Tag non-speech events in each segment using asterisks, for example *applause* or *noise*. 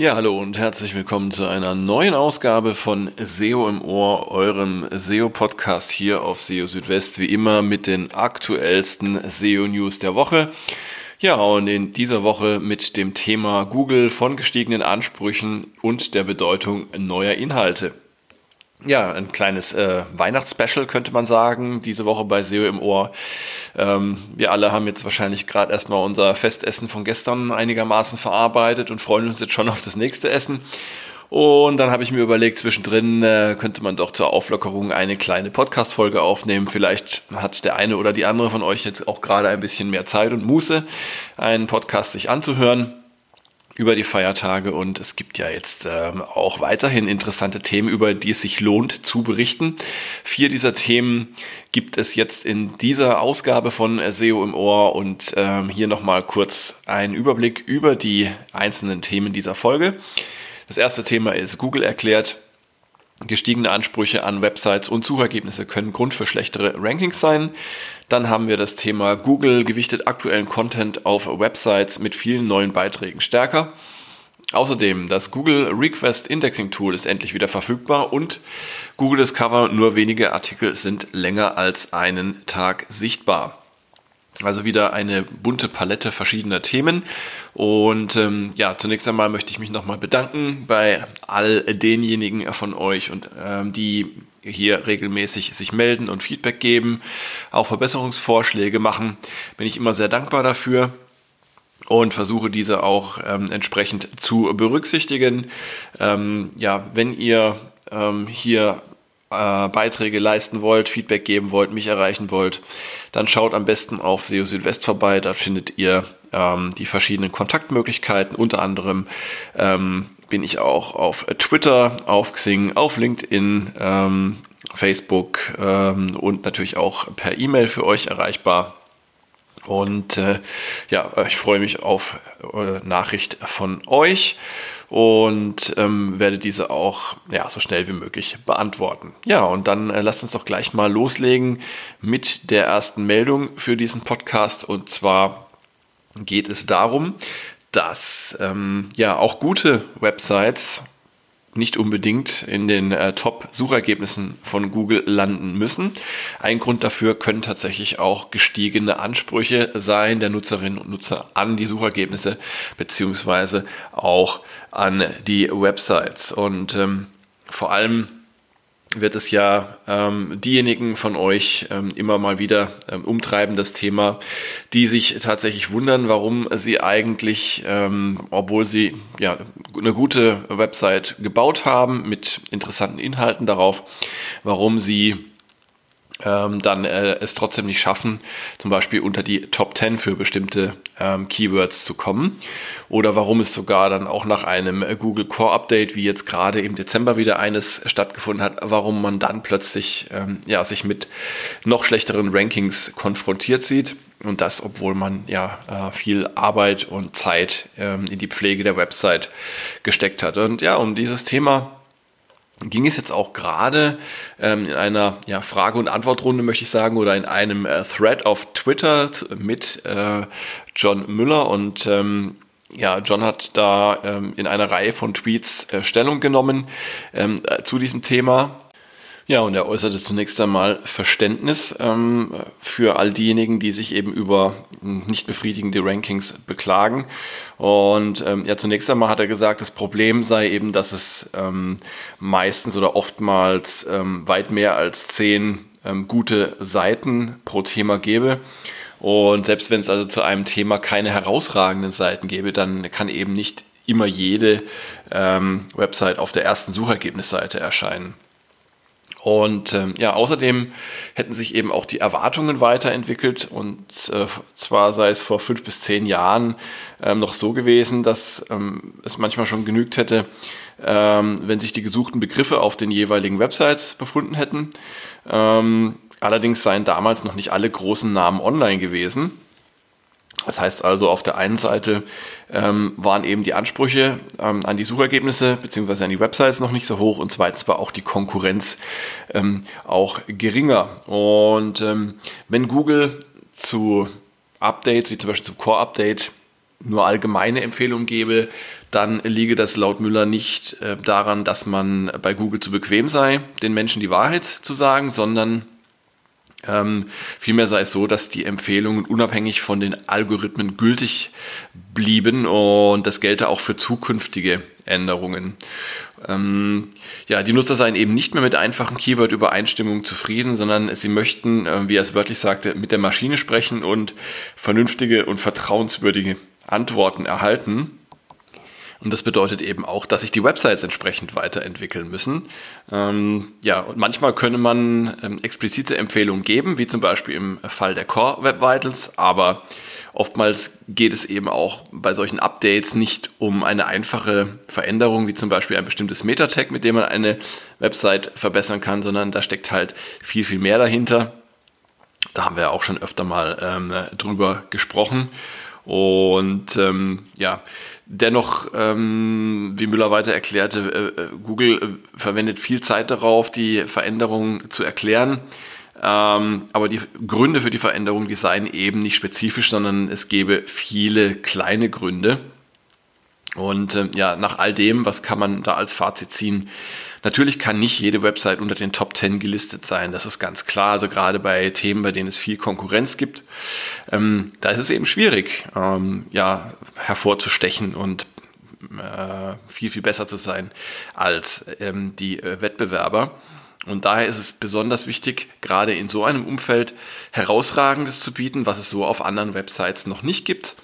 Ja, hallo und herzlich willkommen zu einer neuen Ausgabe von SEO im Ohr, eurem SEO-Podcast hier auf SEO Südwest, wie immer mit den aktuellsten SEO-News der Woche. Ja, und in dieser Woche mit dem Thema Google von gestiegenen Ansprüchen und der Bedeutung neuer Inhalte. Ja, ein kleines äh, Weihnachtsspecial könnte man sagen, diese Woche bei SEO im Ohr. Ähm, wir alle haben jetzt wahrscheinlich gerade erstmal unser Festessen von gestern einigermaßen verarbeitet und freuen uns jetzt schon auf das nächste Essen. Und dann habe ich mir überlegt, zwischendrin äh, könnte man doch zur Auflockerung eine kleine Podcast-Folge aufnehmen. Vielleicht hat der eine oder die andere von euch jetzt auch gerade ein bisschen mehr Zeit und Muße, einen Podcast sich anzuhören über die Feiertage und es gibt ja jetzt ähm, auch weiterhin interessante Themen, über die es sich lohnt zu berichten. Vier dieser Themen gibt es jetzt in dieser Ausgabe von SEO im Ohr und ähm, hier nochmal kurz ein Überblick über die einzelnen Themen dieser Folge. Das erste Thema ist Google erklärt, Gestiegene Ansprüche an Websites und Suchergebnisse können Grund für schlechtere Rankings sein. Dann haben wir das Thema Google gewichtet aktuellen Content auf Websites mit vielen neuen Beiträgen stärker. Außerdem, das Google Request Indexing Tool ist endlich wieder verfügbar und Google Discover nur wenige Artikel sind länger als einen Tag sichtbar. Also wieder eine bunte Palette verschiedener Themen. Und ähm, ja, zunächst einmal möchte ich mich nochmal bedanken bei all denjenigen von euch und ähm, die hier regelmäßig sich melden und Feedback geben, auch Verbesserungsvorschläge machen. Bin ich immer sehr dankbar dafür und versuche diese auch ähm, entsprechend zu berücksichtigen. Ähm, ja, wenn ihr ähm, hier äh, Beiträge leisten wollt, Feedback geben wollt, mich erreichen wollt, dann schaut am besten auf SEO Südwest vorbei. Da findet ihr ähm, die verschiedenen Kontaktmöglichkeiten. Unter anderem ähm, bin ich auch auf Twitter, auf Xing, auf LinkedIn, ähm, Facebook ähm, und natürlich auch per E-Mail für euch erreichbar. Und äh, ja, ich freue mich auf äh, Nachricht von euch und ähm, werde diese auch ja, so schnell wie möglich beantworten. Ja, und dann äh, lasst uns doch gleich mal loslegen mit der ersten Meldung für diesen Podcast. Und zwar geht es darum, dass ähm, ja auch gute Websites nicht unbedingt in den äh, Top-Suchergebnissen von Google landen müssen. Ein Grund dafür können tatsächlich auch gestiegene Ansprüche sein der Nutzerinnen und Nutzer an die Suchergebnisse beziehungsweise auch an die Websites. Und ähm, vor allem wird es ja ähm, diejenigen von euch ähm, immer mal wieder ähm, umtreiben, das Thema, die sich tatsächlich wundern, warum sie eigentlich, ähm, obwohl sie ja eine gute Website gebaut haben mit interessanten Inhalten darauf, warum sie ähm, dann äh, es trotzdem nicht schaffen, zum Beispiel unter die Top 10 für bestimmte ähm, Keywords zu kommen. Oder warum es sogar dann auch nach einem Google Core Update, wie jetzt gerade im Dezember wieder eines stattgefunden hat, warum man dann plötzlich ähm, ja, sich mit noch schlechteren Rankings konfrontiert sieht. Und das, obwohl man ja äh, viel Arbeit und Zeit ähm, in die Pflege der Website gesteckt hat. Und ja, um dieses Thema ging es jetzt auch gerade ähm, in einer ja, Frage- und Antwortrunde, möchte ich sagen, oder in einem äh, Thread auf Twitter mit äh, John Müller. Und ähm, ja, John hat da ähm, in einer Reihe von Tweets äh, Stellung genommen ähm, äh, zu diesem Thema. Ja, und er äußerte zunächst einmal Verständnis ähm, für all diejenigen, die sich eben über nicht befriedigende Rankings beklagen. Und ähm, ja, zunächst einmal hat er gesagt, das Problem sei eben, dass es ähm, meistens oder oftmals ähm, weit mehr als zehn ähm, gute Seiten pro Thema gäbe. Und selbst wenn es also zu einem Thema keine herausragenden Seiten gäbe, dann kann eben nicht immer jede ähm, Website auf der ersten Suchergebnisseite erscheinen. Und ähm, ja, außerdem hätten sich eben auch die Erwartungen weiterentwickelt. Und äh, zwar sei es vor fünf bis zehn Jahren ähm, noch so gewesen, dass ähm, es manchmal schon genügt hätte, ähm, wenn sich die gesuchten Begriffe auf den jeweiligen Websites befunden hätten. Ähm, allerdings seien damals noch nicht alle großen Namen online gewesen. Das heißt also, auf der einen Seite ähm, waren eben die Ansprüche ähm, an die Suchergebnisse bzw. an die Websites noch nicht so hoch und zweitens war auch die Konkurrenz ähm, auch geringer. Und ähm, wenn Google zu Updates, wie zum Beispiel zum Core-Update, nur allgemeine Empfehlungen gebe, dann liege das laut Müller nicht äh, daran, dass man bei Google zu bequem sei, den Menschen die Wahrheit zu sagen, sondern ähm, vielmehr sei es so, dass die Empfehlungen unabhängig von den Algorithmen gültig blieben und das gelte auch für zukünftige Änderungen. Ähm, ja, die Nutzer seien eben nicht mehr mit einfachen Keyword-Übereinstimmungen zufrieden, sondern sie möchten, äh, wie er es wörtlich sagte, mit der Maschine sprechen und vernünftige und vertrauenswürdige Antworten erhalten. Und das bedeutet eben auch, dass sich die Websites entsprechend weiterentwickeln müssen. Ähm, ja, und manchmal könne man ähm, explizite Empfehlungen geben, wie zum Beispiel im Fall der Core Web Vitals, aber oftmals geht es eben auch bei solchen Updates nicht um eine einfache Veränderung, wie zum Beispiel ein bestimmtes Meta-Tag, mit dem man eine Website verbessern kann, sondern da steckt halt viel, viel mehr dahinter. Da haben wir auch schon öfter mal ähm, drüber gesprochen. Und ähm, ja, dennoch, ähm, wie Müller weiter erklärte, äh, äh, Google äh, verwendet viel Zeit darauf, die Veränderungen zu erklären. Ähm, aber die Gründe für die Veränderung, die seien eben nicht spezifisch, sondern es gäbe viele kleine Gründe. Und ähm, ja, nach all dem, was kann man da als Fazit ziehen? Natürlich kann nicht jede Website unter den Top 10 gelistet sein, das ist ganz klar. Also gerade bei Themen, bei denen es viel Konkurrenz gibt, ähm, da ist es eben schwierig, ähm, ja, hervorzustechen und äh, viel, viel besser zu sein als ähm, die äh, Wettbewerber. Und daher ist es besonders wichtig, gerade in so einem Umfeld herausragendes zu bieten, was es so auf anderen Websites noch nicht gibt.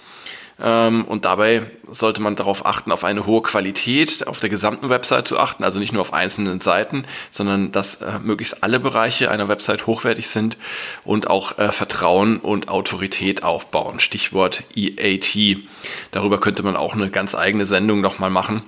Ähm, und dabei sollte man darauf achten, auf eine hohe Qualität auf der gesamten Website zu achten, also nicht nur auf einzelnen Seiten, sondern dass äh, möglichst alle Bereiche einer Website hochwertig sind und auch äh, Vertrauen und Autorität aufbauen. Stichwort EAT. Darüber könnte man auch eine ganz eigene Sendung nochmal machen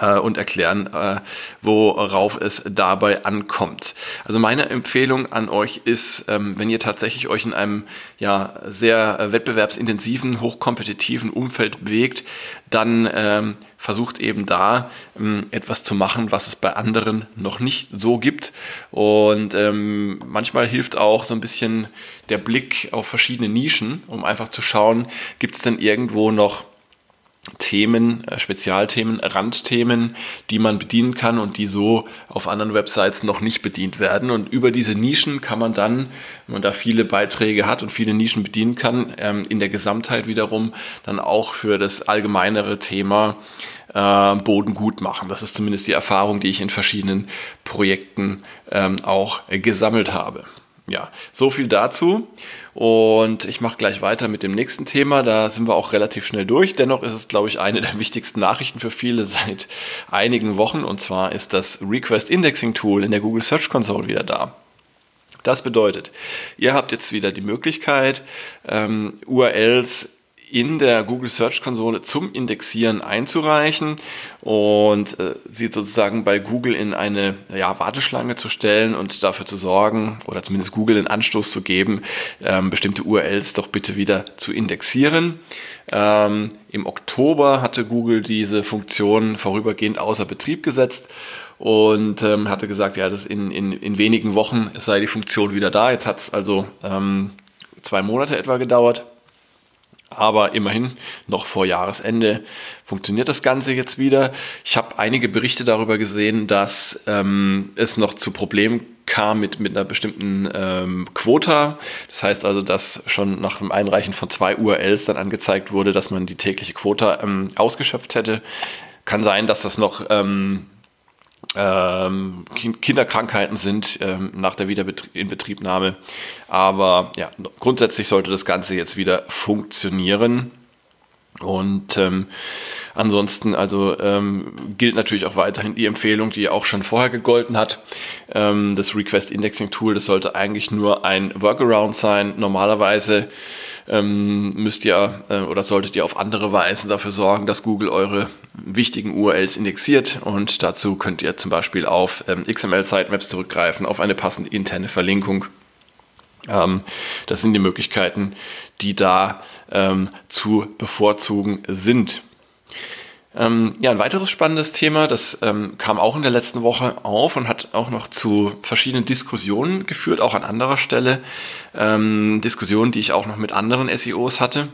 äh, und erklären, äh, worauf es dabei ankommt. Also meine Empfehlung an euch ist, ähm, wenn ihr tatsächlich euch in einem ja, sehr wettbewerbsintensiven, hochkompetitiven Umfeld bewegt, dann ähm, versucht eben da ähm, etwas zu machen, was es bei anderen noch nicht so gibt. Und manchmal hilft auch so ein bisschen der Blick auf verschiedene Nischen, um einfach zu schauen, gibt es denn irgendwo noch Themen, äh, Spezialthemen, Randthemen, die man bedienen kann und die so auf anderen Websites noch nicht bedient werden. Und über diese Nischen kann man dann, wenn man da viele Beiträge hat und viele Nischen bedienen kann, ähm, in der Gesamtheit wiederum dann auch für das allgemeinere Thema äh, Boden gut machen. Das ist zumindest die Erfahrung, die ich in verschiedenen Projekten ähm, auch gesammelt habe. Ja, so viel dazu. Und ich mache gleich weiter mit dem nächsten Thema. Da sind wir auch relativ schnell durch. Dennoch ist es, glaube ich, eine der wichtigsten Nachrichten für viele seit einigen Wochen. Und zwar ist das Request Indexing Tool in der Google Search Console wieder da. Das bedeutet, ihr habt jetzt wieder die Möglichkeit, ähm, URLs in der Google Search Konsole zum Indexieren einzureichen und äh, sie sozusagen bei Google in eine ja, Warteschlange zu stellen und dafür zu sorgen oder zumindest Google den Anstoß zu geben, ähm, bestimmte URLs doch bitte wieder zu indexieren. Ähm, Im Oktober hatte Google diese Funktion vorübergehend außer Betrieb gesetzt und ähm, hatte gesagt, ja, das in, in, in wenigen Wochen sei die Funktion wieder da. Jetzt hat es also ähm, zwei Monate etwa gedauert. Aber immerhin noch vor Jahresende funktioniert das Ganze jetzt wieder. Ich habe einige Berichte darüber gesehen, dass ähm, es noch zu Problemen kam mit, mit einer bestimmten ähm, Quota. Das heißt also, dass schon nach dem Einreichen von zwei URLs dann angezeigt wurde, dass man die tägliche Quota ähm, ausgeschöpft hätte. Kann sein, dass das noch ähm, Kinderkrankheiten sind ähm, nach der Wiederinbetriebnahme. Aber ja, grundsätzlich sollte das Ganze jetzt wieder funktionieren. Und ähm, ansonsten, also ähm, gilt natürlich auch weiterhin die Empfehlung, die auch schon vorher gegolten hat. Ähm, das Request Indexing Tool, das sollte eigentlich nur ein Workaround sein. Normalerweise ähm, müsst ihr äh, oder solltet ihr auf andere Weise dafür sorgen, dass Google eure wichtigen URLs indexiert und dazu könnt ihr zum Beispiel auf ähm, XML-Sitemaps zurückgreifen, auf eine passende interne Verlinkung. Ähm, das sind die Möglichkeiten, die da ähm, zu bevorzugen sind. Ähm, ja, ein weiteres spannendes Thema, das ähm, kam auch in der letzten Woche auf und hat auch noch zu verschiedenen Diskussionen geführt, auch an anderer Stelle. Ähm, Diskussionen, die ich auch noch mit anderen SEOs hatte.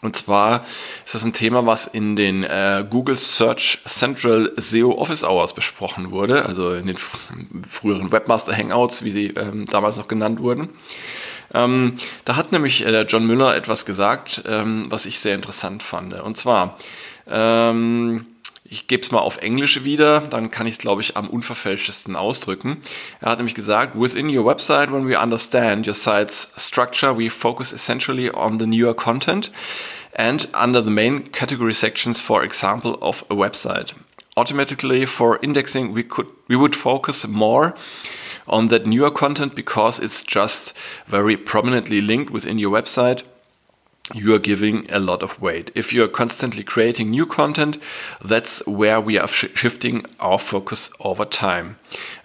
Und zwar ist das ein Thema, was in den äh, Google Search Central SEO Office Hours besprochen wurde, also in den früheren Webmaster Hangouts, wie sie ähm, damals noch genannt wurden. Ähm, da hat nämlich äh, John Müller etwas gesagt, ähm, was ich sehr interessant fand. Und zwar, ähm, ich gebe es mal auf Englisch wieder, dann kann ich es, glaube ich, am unverfälschtesten ausdrücken. Er hat nämlich gesagt, within your website, when we understand your site's structure, we focus essentially on the newer content and under the main category sections, for example, of a website. Automatically for indexing, we could we would focus more on that newer content because it's just very prominently linked within your website you are giving a lot of weight. If you are constantly creating new content, that's where we are sh shifting our focus over time.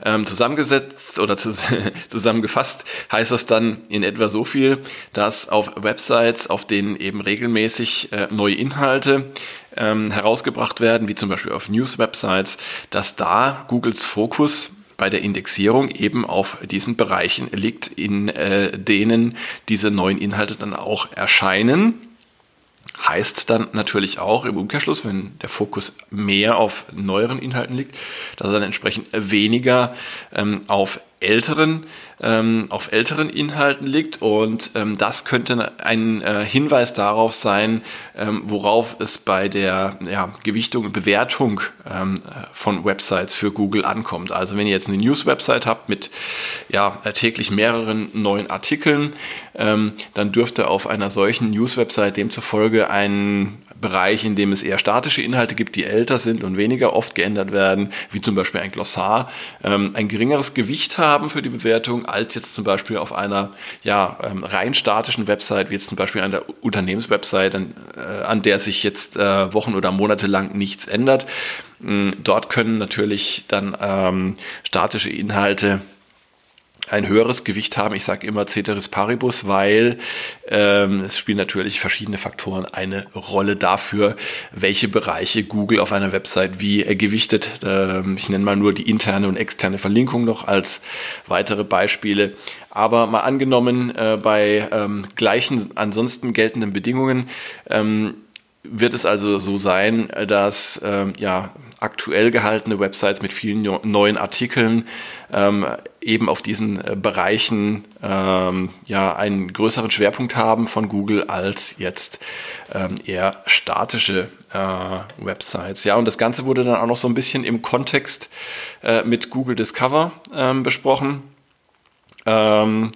Ähm, zusammengesetzt oder zu, *laughs* zusammengefasst heißt das dann in etwa so viel, dass auf Websites, auf denen eben regelmäßig äh, neue Inhalte ähm, herausgebracht werden, wie zum Beispiel auf News-Websites, dass da Googles Fokus bei der Indexierung eben auf diesen Bereichen liegt, in äh, denen diese neuen Inhalte dann auch erscheinen. Heißt dann natürlich auch im Umkehrschluss, wenn der Fokus mehr auf neueren Inhalten liegt, dass er dann entsprechend weniger ähm, auf älteren, ähm, auf älteren Inhalten liegt und ähm, das könnte ein äh, Hinweis darauf sein, ähm, worauf es bei der ja, Gewichtung und Bewertung ähm, von Websites für Google ankommt. Also wenn ihr jetzt eine News-Website habt mit ja, täglich mehreren neuen Artikeln, ähm, dann dürfte auf einer solchen News-Website demzufolge ein Bereich, in dem es eher statische Inhalte gibt, die älter sind und weniger oft geändert werden, wie zum Beispiel ein Glossar, ähm, ein geringeres Gewicht haben für die Bewertung als jetzt zum Beispiel auf einer ja, ähm, rein statischen Website, wie jetzt zum Beispiel an der Unternehmenswebsite, an, äh, an der sich jetzt äh, Wochen oder Monate lang nichts ändert. Ähm, dort können natürlich dann ähm, statische Inhalte ein höheres Gewicht haben. Ich sage immer Ceteris Paribus, weil ähm, es spielen natürlich verschiedene Faktoren eine Rolle dafür, welche Bereiche Google auf einer Website wie äh, gewichtet. Ähm, ich nenne mal nur die interne und externe Verlinkung noch als weitere Beispiele. Aber mal angenommen, äh, bei ähm, gleichen ansonsten geltenden Bedingungen ähm, wird es also so sein, dass ähm, ja, aktuell gehaltene Websites mit vielen neuen Artikeln ähm, eben auf diesen äh, Bereichen ähm, ja einen größeren Schwerpunkt haben von Google als jetzt ähm, eher statische äh, Websites. Ja, und das Ganze wurde dann auch noch so ein bisschen im Kontext äh, mit Google Discover ähm, besprochen. Ähm,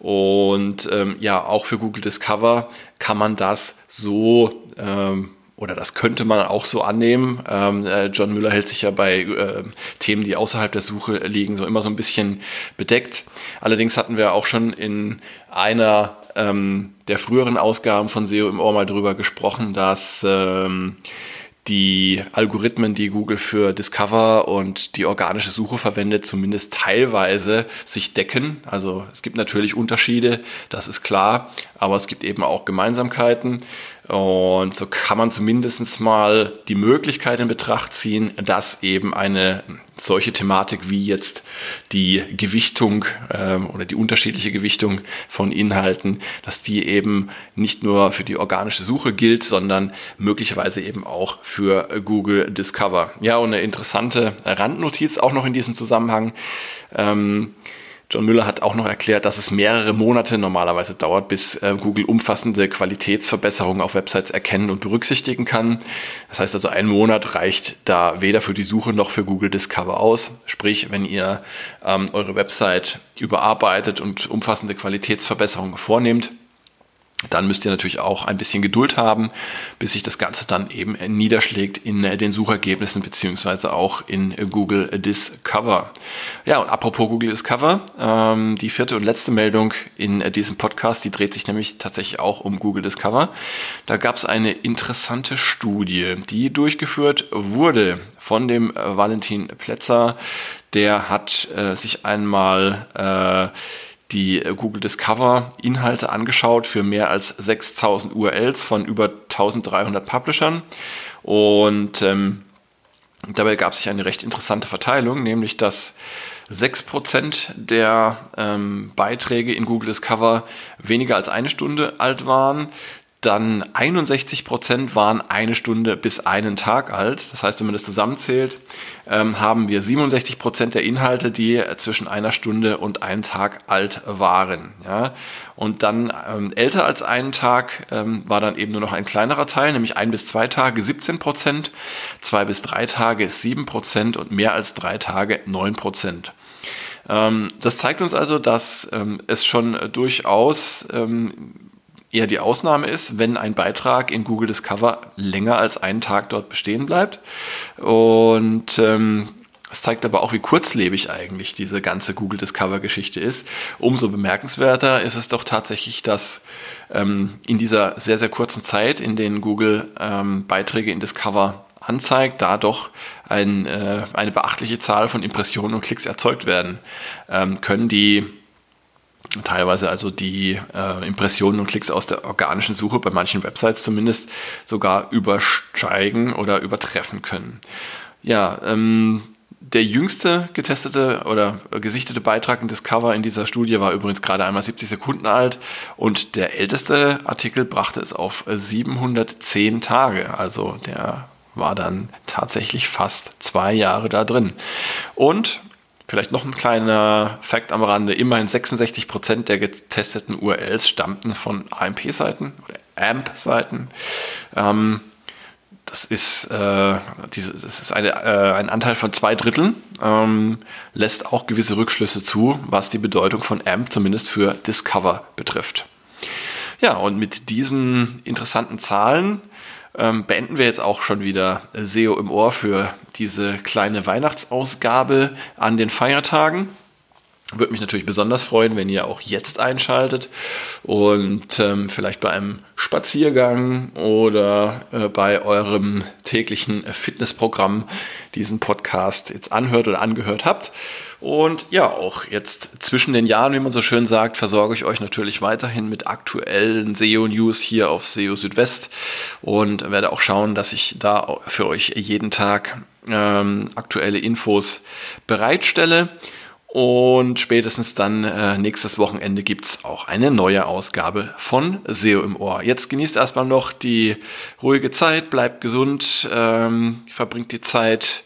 und ähm, ja, auch für Google Discover kann man das so ähm, oder das könnte man auch so annehmen. Ähm, äh, John Müller hält sich ja bei äh, Themen, die außerhalb der Suche liegen, so immer so ein bisschen bedeckt. Allerdings hatten wir auch schon in einer ähm, der früheren Ausgaben von SEO im Ohr mal drüber gesprochen, dass ähm, die Algorithmen, die Google für Discover und die organische Suche verwendet, zumindest teilweise sich decken. Also es gibt natürlich Unterschiede, das ist klar, aber es gibt eben auch Gemeinsamkeiten. Und so kann man zumindest mal die Möglichkeit in Betracht ziehen, dass eben eine solche Thematik wie jetzt die Gewichtung ähm, oder die unterschiedliche Gewichtung von Inhalten, dass die eben nicht nur für die organische Suche gilt, sondern möglicherweise eben auch für Google Discover. Ja, und eine interessante Randnotiz auch noch in diesem Zusammenhang. Ähm, John Müller hat auch noch erklärt, dass es mehrere Monate normalerweise dauert, bis äh, Google umfassende Qualitätsverbesserungen auf Websites erkennen und berücksichtigen kann. Das heißt also, ein Monat reicht da weder für die Suche noch für Google Discover aus. Sprich, wenn ihr ähm, eure Website überarbeitet und umfassende Qualitätsverbesserungen vornehmt, dann müsst ihr natürlich auch ein bisschen Geduld haben, bis sich das Ganze dann eben niederschlägt in äh, den Suchergebnissen beziehungsweise auch in Google Discover. Ja, und apropos Google Discover, ähm, die vierte und letzte Meldung in äh, diesem Podcast, die dreht sich nämlich tatsächlich auch um Google Discover. Da gab es eine interessante Studie, die durchgeführt wurde von dem äh, Valentin Plätzer. Der hat sich einmal äh, die äh, Google Discover Inhalte angeschaut für mehr als 6000 URLs von über 1300 Publishern. Und ähm, dabei gab sich eine recht interessante Verteilung, nämlich dass 6% der ähm, Beiträge in Google Discover weniger als eine Stunde alt waren, dann 61 Prozent waren eine Stunde bis einen Tag alt. Das heißt, wenn man das zusammenzählt, ähm, haben wir 67 Prozent der Inhalte, die zwischen einer Stunde und einem Tag alt waren. Ja? Und dann ähm, älter als einen Tag ähm, war dann eben nur noch ein kleinerer Teil, nämlich ein bis zwei Tage 17 Prozent, zwei bis drei Tage 7 Prozent und mehr als drei Tage 9 Prozent. Ähm, das zeigt uns also, dass ähm, es schon durchaus ähm, eher die Ausnahme ist, wenn ein Beitrag in Google Discover länger als einen Tag dort bestehen bleibt. Und ähm, es zeigt aber auch, wie kurzlebig eigentlich diese ganze Google Discover-Geschichte ist. Umso bemerkenswerter ist es doch tatsächlich, dass ähm, in dieser sehr, sehr kurzen Zeit, in denen Google ähm, Beiträge in Discover anzeigt, da doch ein, äh, eine beachtliche Zahl von Impressionen und Klicks erzeugt werden ähm, können, die teilweise also die äh, Impressionen und Klicks aus der organischen Suche bei manchen Websites zumindest sogar übersteigen oder übertreffen können. Ja, ähm, der jüngste getestete oder gesichtete Beitrag in Discover in dieser Studie war übrigens gerade einmal 70 Sekunden alt und der älteste Artikel brachte es auf 710 Tage. Also der war dann tatsächlich fast zwei Jahre da drin. Und Vielleicht noch ein kleiner Fakt am Rande. Immerhin 66% der getesteten URLs stammten von AMP-Seiten oder AMP-Seiten. Ähm, das ist, äh, das ist eine, äh, ein Anteil von zwei Dritteln, ähm, lässt auch gewisse Rückschlüsse zu, was die Bedeutung von AMP zumindest für Discover betrifft. Ja, und mit diesen interessanten Zahlen ähm, beenden wir jetzt auch schon wieder SEO im Ohr für diese kleine Weihnachtsausgabe an den Feiertagen. Würde mich natürlich besonders freuen, wenn ihr auch jetzt einschaltet und ähm, vielleicht bei einem Spaziergang oder äh, bei eurem täglichen Fitnessprogramm diesen Podcast jetzt anhört oder angehört habt. Und ja, auch jetzt zwischen den Jahren, wie man so schön sagt, versorge ich euch natürlich weiterhin mit aktuellen SEO-News hier auf SEO Südwest und werde auch schauen, dass ich da für euch jeden Tag ähm, aktuelle Infos bereitstelle. Und spätestens dann äh, nächstes Wochenende gibt es auch eine neue Ausgabe von SEO im Ohr. Jetzt genießt erstmal noch die ruhige Zeit, bleibt gesund, ähm, verbringt die Zeit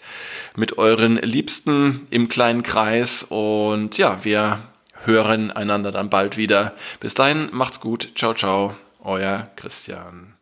mit euren Liebsten im kleinen Kreis und ja, wir hören einander dann bald wieder. Bis dahin, macht's gut. Ciao, ciao. Euer Christian.